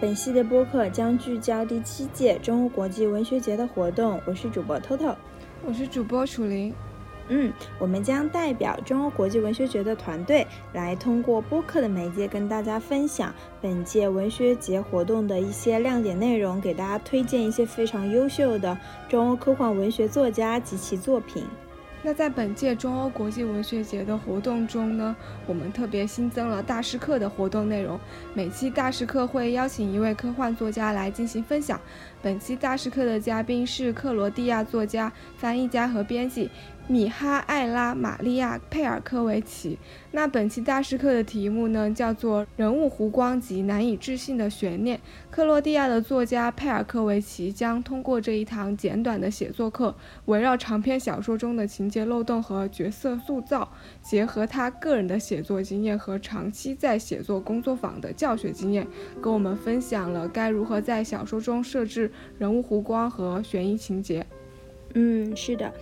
本系列播客将聚焦第七届中欧国际文学节的活动。我是主播 Toto，我是主播楚林。嗯，我们将代表中欧国际文学节的团队，来通过播客的媒介跟大家分享本届文学节活动的一些亮点内容，给大家推荐一些非常优秀的中欧科幻文学作家及其作品。那在本届中欧国际文学节的活动中呢，我们特别新增了大师课的活动内容。每期大师课会邀请一位科幻作家来进行分享。本期大师课的嘉宾是克罗地亚作家、翻译家和编辑。米哈艾拉·玛利亚·佩尔科维奇。那本期大师课的题目呢，叫做《人物弧光及难以置信的悬念》。克罗地亚的作家佩尔科维奇将通过这一堂简短的写作课，围绕长篇小说中的情节漏洞和角色塑造，结合他个人的写作经验和长期在写作工作坊的教学经验，跟我们分享了该如何在小说中设置人物弧光和悬疑情节。嗯，是的。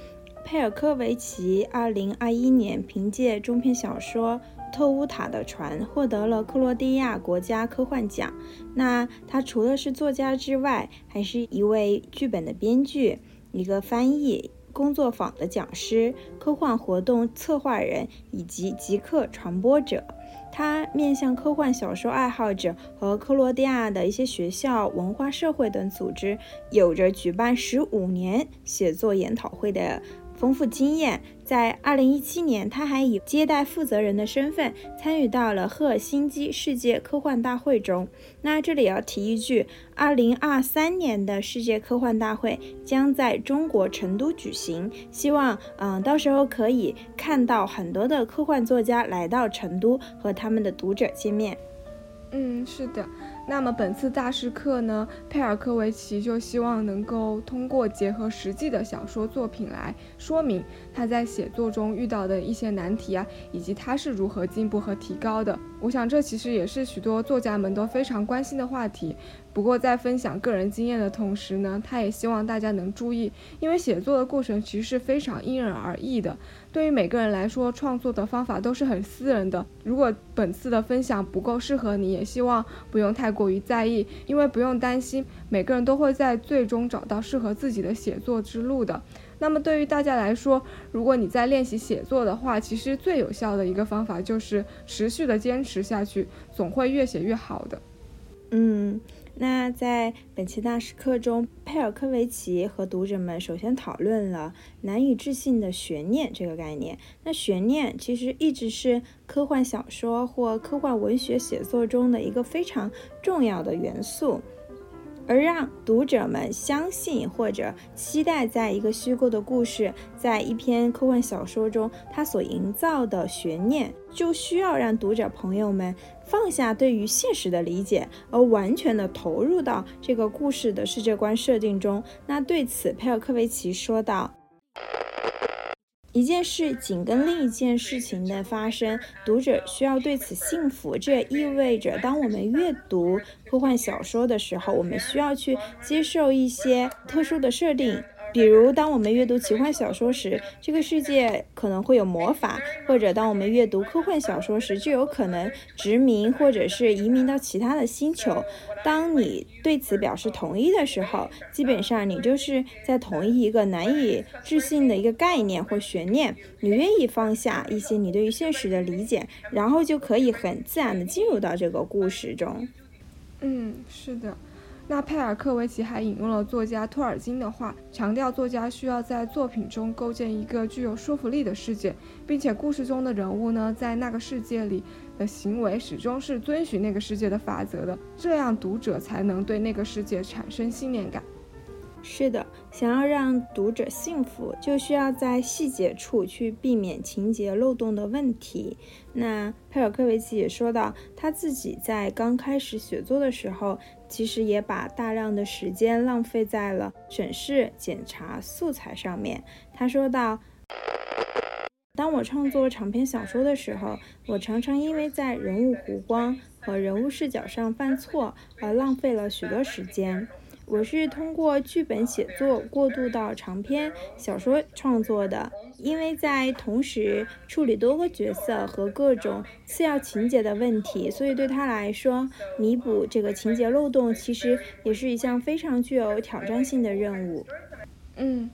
佩尔科维奇二零二一年凭借中篇小说《特乌塔的船》获得了克罗地亚国家科幻奖。那他除了是作家之外，还是一位剧本的编剧、一个翻译、工作坊的讲师、科幻活动策划人以及极客传播者。它面向科幻小说爱好者和克罗地亚的一些学校、文化社会等组织，有着举办十五年写作研讨会的。丰富经验，在二零一七年，他还以接待负责人的身份参与到了赫尔辛基世界科幻大会中。那这里要提一句，二零二三年的世界科幻大会将在中国成都举行，希望嗯到时候可以看到很多的科幻作家来到成都和他们的读者见面。嗯，是的。那么本次大师课呢，佩尔科维奇就希望能够通过结合实际的小说作品来说明他在写作中遇到的一些难题啊，以及他是如何进步和提高的。我想这其实也是许多作家们都非常关心的话题。不过在分享个人经验的同时呢，他也希望大家能注意，因为写作的过程其实是非常因人而异的。对于每个人来说，创作的方法都是很私人的。如果本次的分享不够适合你，也希望不用太过于在意，因为不用担心，每个人都会在最终找到适合自己的写作之路的。那么对于大家来说，如果你在练习写作的话，其实最有效的一个方法就是持续的坚持下去，总会越写越好的。嗯。那在本期大师课中，佩尔科维奇和读者们首先讨论了难以置信的悬念这个概念。那悬念其实一直是科幻小说或科幻文学写作中的一个非常重要的元素。而让读者们相信或者期待，在一个虚构的故事，在一篇科幻小说中，它所营造的悬念，就需要让读者朋友们放下对于现实的理解，而完全的投入到这个故事的世界观设定中。那对此，佩尔科维奇说道。一件事紧跟另一件事情的发生，读者需要对此信服。这也意味着，当我们阅读科幻小说的时候，我们需要去接受一些特殊的设定。比如，当我们阅读奇幻小说时，这个世界可能会有魔法；或者，当我们阅读科幻小说时，就有可能殖民或者是移民到其他的星球。当你对此表示同意的时候，基本上你就是在同意一个难以置信的一个概念或悬念。你愿意放下一些你对于现实的理解，然后就可以很自然的进入到这个故事中。嗯，是的。那佩尔科维奇还引用了作家托尔金的话，强调作家需要在作品中构建一个具有说服力的世界，并且故事中的人物呢，在那个世界里的行为始终是遵循那个世界的法则的，这样读者才能对那个世界产生信念感。是的，想要让读者幸福，就需要在细节处去避免情节漏洞的问题。那佩尔科维奇也说到，他自己在刚开始写作的时候，其实也把大量的时间浪费在了审视、检查素材上面。他说道：“当我创作长篇小说的时候，我常常因为在人物弧光和人物视角上犯错而浪费了许多时间。”我是通过剧本写作过渡到长篇小说创作的，因为在同时处理多个角色和各种次要情节的问题，所以对他来说，弥补这个情节漏洞其实也是一项非常具有挑战性的任务。嗯。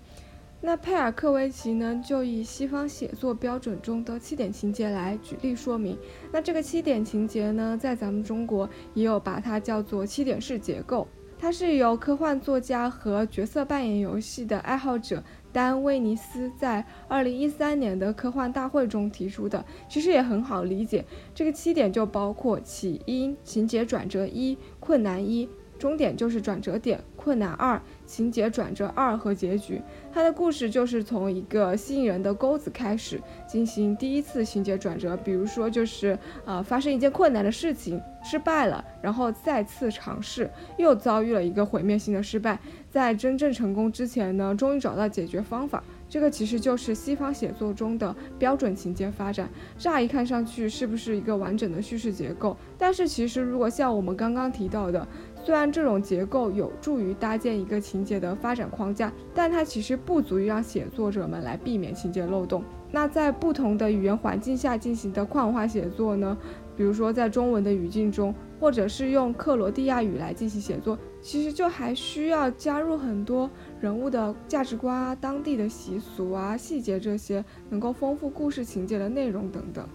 那佩尔科维奇呢，就以西方写作标准中的七点情节来举例说明。那这个七点情节呢，在咱们中国也有把它叫做七点式结构。它是由科幻作家和角色扮演游戏的爱好者丹·威尼斯在二零一三年的科幻大会中提出的。其实也很好理解，这个七点就包括起因、情节转折一、困难一、终点就是转折点、困难二。情节转折二和结局，他的故事就是从一个吸引人的钩子开始进行第一次情节转折，比如说就是呃发生一件困难的事情失败了，然后再次尝试又遭遇了一个毁灭性的失败，在真正成功之前呢，终于找到解决方法。这个其实就是西方写作中的标准情节发展。乍一看上去是不是一个完整的叙事结构？但是其实如果像我们刚刚提到的。虽然这种结构有助于搭建一个情节的发展框架，但它其实不足以让写作者们来避免情节漏洞。那在不同的语言环境下进行的跨文化写作呢？比如说在中文的语境中，或者是用克罗地亚语来进行写作，其实就还需要加入很多人物的价值观啊、当地的习俗啊、细节这些，能够丰富故事情节的内容等等。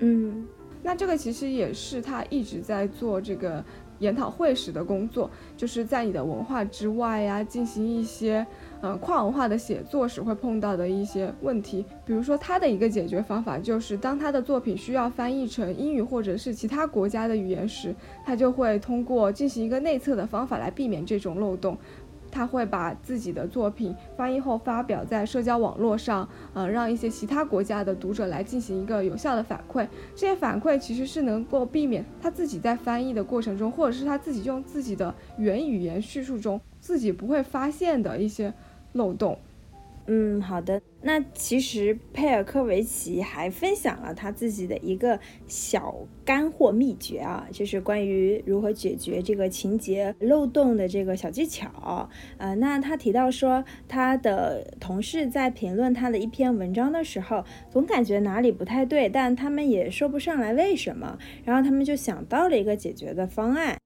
嗯，那这个其实也是他一直在做这个。研讨会时的工作，就是在你的文化之外呀，进行一些呃跨文化的写作时会碰到的一些问题。比如说，他的一个解决方法就是，当他的作品需要翻译成英语或者是其他国家的语言时，他就会通过进行一个内测的方法来避免这种漏洞。他会把自己的作品翻译后发表在社交网络上，呃，让一些其他国家的读者来进行一个有效的反馈。这些反馈其实是能够避免他自己在翻译的过程中，或者是他自己用自己的原语言叙述中自己不会发现的一些漏洞。嗯，好的。那其实佩尔科维奇还分享了他自己的一个小干货秘诀啊，就是关于如何解决这个情节漏洞的这个小技巧。呃，那他提到说，他的同事在评论他的一篇文章的时候，总感觉哪里不太对，但他们也说不上来为什么，然后他们就想到了一个解决的方案。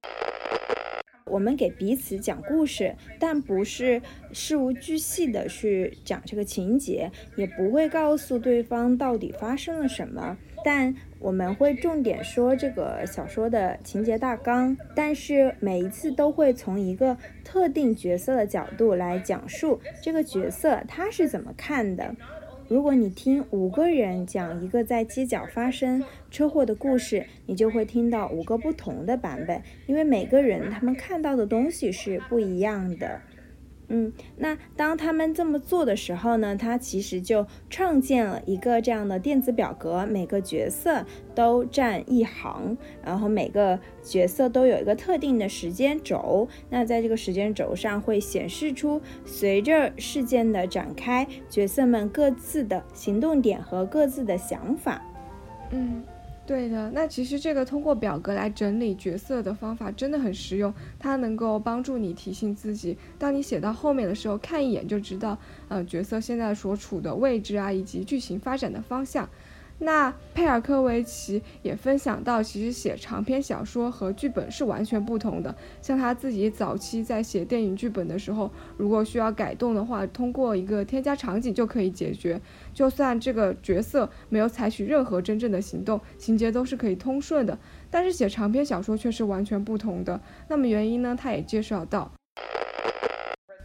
我们给彼此讲故事，但不是事无巨细的去讲这个情节，也不会告诉对方到底发生了什么。但我们会重点说这个小说的情节大纲，但是每一次都会从一个特定角色的角度来讲述这个角色他是怎么看的。如果你听五个人讲一个在街角发生车祸的故事，你就会听到五个不同的版本，因为每个人他们看到的东西是不一样的。嗯，那当他们这么做的时候呢，他其实就创建了一个这样的电子表格，每个角色都占一行，然后每个角色都有一个特定的时间轴。那在这个时间轴上会显示出随着事件的展开，角色们各自的行动点和各自的想法。嗯。对的，那其实这个通过表格来整理角色的方法真的很实用，它能够帮助你提醒自己，当你写到后面的时候，看一眼就知道，呃，角色现在所处的位置啊，以及剧情发展的方向。那佩尔科维奇也分享到，其实写长篇小说和剧本是完全不同的。像他自己早期在写电影剧本的时候，如果需要改动的话，通过一个添加场景就可以解决。就算这个角色没有采取任何真正的行动，情节都是可以通顺的。但是写长篇小说却是完全不同的。那么原因呢？他也介绍到。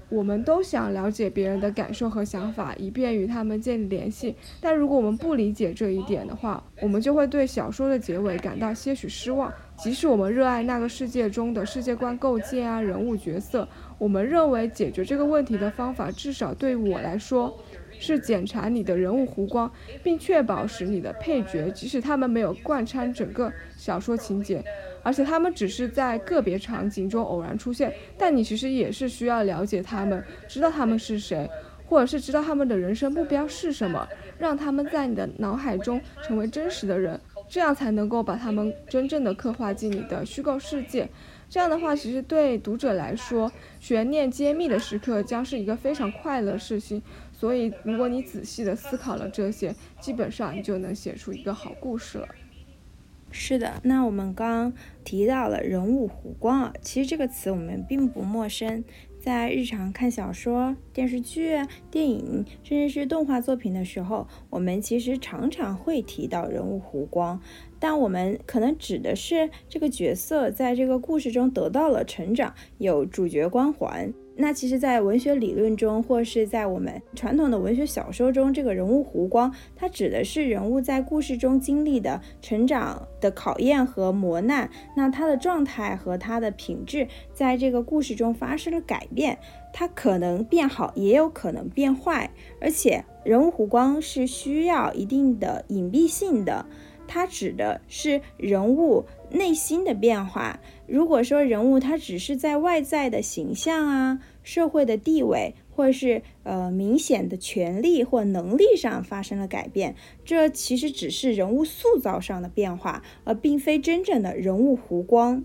我们都想了解别人的感受和想法，以便与他们建立联系。但如果我们不理解这一点的话，我们就会对小说的结尾感到些许失望。即使我们热爱那个世界中的世界观构建啊，人物角色，我们认为解决这个问题的方法，至少对我来说。是检查你的人物弧光，并确保使你的配角，即使他们没有贯穿整个小说情节，而且他们只是在个别场景中偶然出现，但你其实也是需要了解他们，知道他们是谁，或者是知道他们的人生目标是什么，让他们在你的脑海中成为真实的人，这样才能够把他们真正的刻画进你的虚构世界。这样的话，其实对读者来说，悬念揭秘的时刻将是一个非常快乐的事情。所以，如果你仔细的思考了这些，基本上你就能写出一个好故事了。是的，那我们刚提到了人物弧光啊，其实这个词我们并不陌生，在日常看小说、电视剧、电影，甚至是动画作品的时候，我们其实常常会提到人物弧光，但我们可能指的是这个角色在这个故事中得到了成长，有主角光环。那其实，在文学理论中，或是在我们传统的文学小说中，这个人物弧光，它指的是人物在故事中经历的成长的考验和磨难，那他的状态和他的品质在这个故事中发生了改变，他可能变好，也有可能变坏，而且人物弧光是需要一定的隐蔽性的，它指的是人物。内心的变化。如果说人物他只是在外在的形象啊、社会的地位，或是呃明显的权利或能力上发生了改变，这其实只是人物塑造上的变化，而并非真正的人物弧光。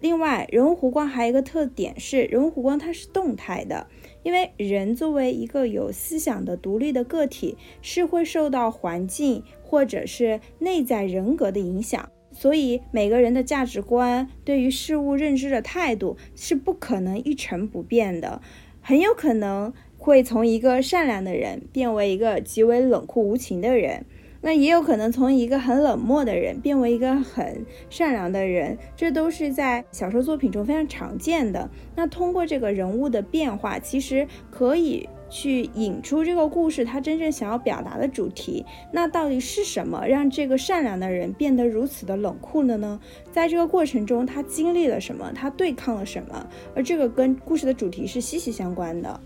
另外，人物弧光还有一个特点是，人物弧光它是动态的，因为人作为一个有思想的独立的个体，是会受到环境或者是内在人格的影响。所以每个人的价值观对于事物认知的态度是不可能一成不变的，很有可能会从一个善良的人变为一个极为冷酷无情的人，那也有可能从一个很冷漠的人变为一个很善良的人，这都是在小说作品中非常常见的。那通过这个人物的变化，其实可以。去引出这个故事他真正想要表达的主题，那到底是什么让这个善良的人变得如此的冷酷了呢？在这个过程中，他经历了什么？他对抗了什么？而这个跟故事的主题是息息相关的。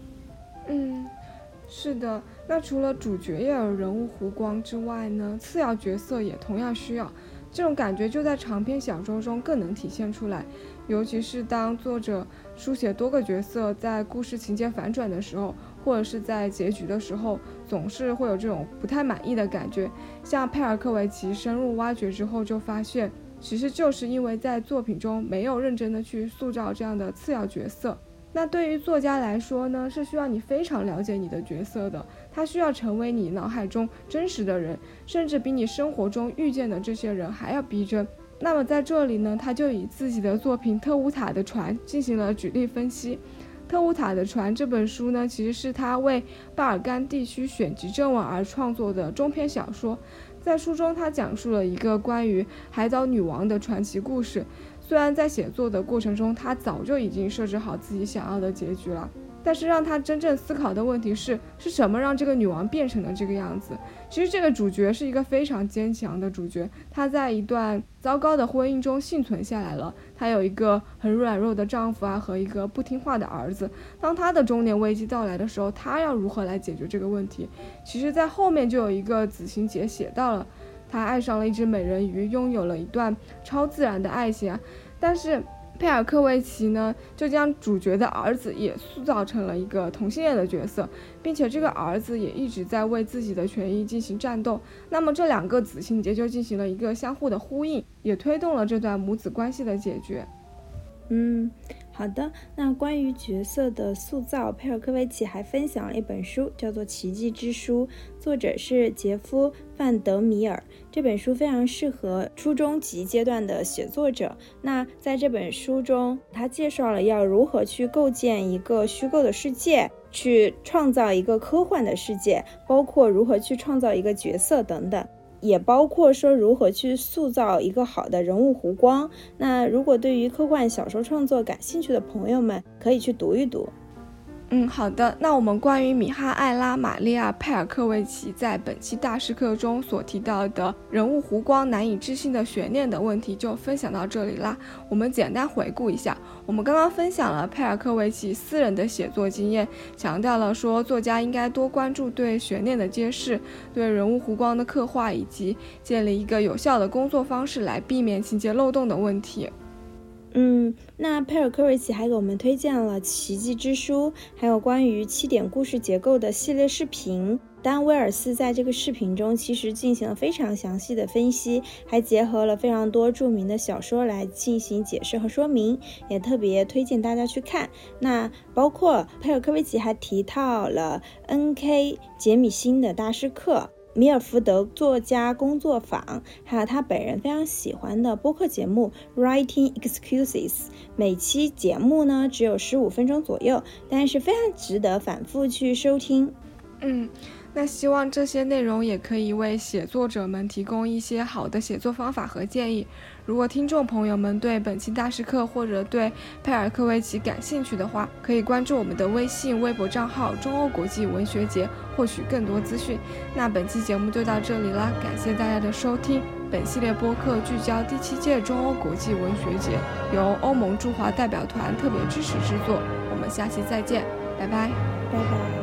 嗯，是的。那除了主角要有人物弧光之外呢，次要角色也同样需要。这种感觉就在长篇小说中更能体现出来，尤其是当作者书写多个角色在故事情节反转的时候。或者是在结局的时候，总是会有这种不太满意的感觉。像佩尔科维奇深入挖掘之后，就发现，其实就是因为在作品中没有认真的去塑造这样的次要角色。那对于作家来说呢，是需要你非常了解你的角色的，他需要成为你脑海中真实的人，甚至比你生活中遇见的这些人还要逼真。那么在这里呢，他就以自己的作品《特乌塔的船》进行了举例分析。《特乌塔的船》这本书呢，其实是他为巴尔干地区选集正文而创作的中篇小说。在书中，他讲述了一个关于海岛女王的传奇故事。虽然在写作的过程中，他早就已经设置好自己想要的结局了。但是让他真正思考的问题是：是什么让这个女王变成了这个样子？其实这个主角是一个非常坚强的主角，她在一段糟糕的婚姻中幸存下来了。她有一个很软弱的丈夫啊，和一个不听话的儿子。当她的中年危机到来的时候，她要如何来解决这个问题？其实，在后面就有一个子行节写到了，她爱上了一只美人鱼，拥有了一段超自然的爱情啊，但是。佩尔克维奇呢，就将主角的儿子也塑造成了一个同性恋的角色，并且这个儿子也一直在为自己的权益进行战斗。那么这两个子情节就进行了一个相互的呼应，也推动了这段母子关系的解决。嗯。好的，那关于角色的塑造，佩尔科维奇还分享了一本书，叫做《奇迹之书》，作者是杰夫·范德米尔。这本书非常适合初中级阶段的写作者。那在这本书中，他介绍了要如何去构建一个虚构的世界，去创造一个科幻的世界，包括如何去创造一个角色等等。也包括说如何去塑造一个好的人物弧光。那如果对于科幻小说创作感兴趣的朋友们，可以去读一读。嗯，好的。那我们关于米哈艾拉·玛利亚·佩尔科维奇在本期大师课中所提到的人物弧光难以置信的悬念的问题就分享到这里啦。我们简单回顾一下，我们刚刚分享了佩尔科维奇私人的写作经验，强调了说作家应该多关注对悬念的揭示、对人物弧光的刻画，以及建立一个有效的工作方式来避免情节漏洞的问题。嗯，那佩尔科维奇还给我们推荐了《奇迹之书》，还有关于七点故事结构的系列视频。丹威尔斯在这个视频中其实进行了非常详细的分析，还结合了非常多著名的小说来进行解释和说明，也特别推荐大家去看。那包括佩尔科维奇还提到了 N.K. 杰米辛的大师课。米尔福德作家工作坊，还有他本人非常喜欢的播客节目《Writing Excuses》。每期节目呢只有十五分钟左右，但是非常值得反复去收听。嗯。那希望这些内容也可以为写作者们提供一些好的写作方法和建议。如果听众朋友们对本期大师课或者对佩尔科维奇感兴趣的话，可以关注我们的微信、微博账号“中欧国际文学节”，获取更多资讯。那本期节目就到这里了，感谢大家的收听。本系列播客聚焦第七届中欧国际文学节，由欧盟驻华代表团特别支持制作。我们下期再见，拜拜，拜拜。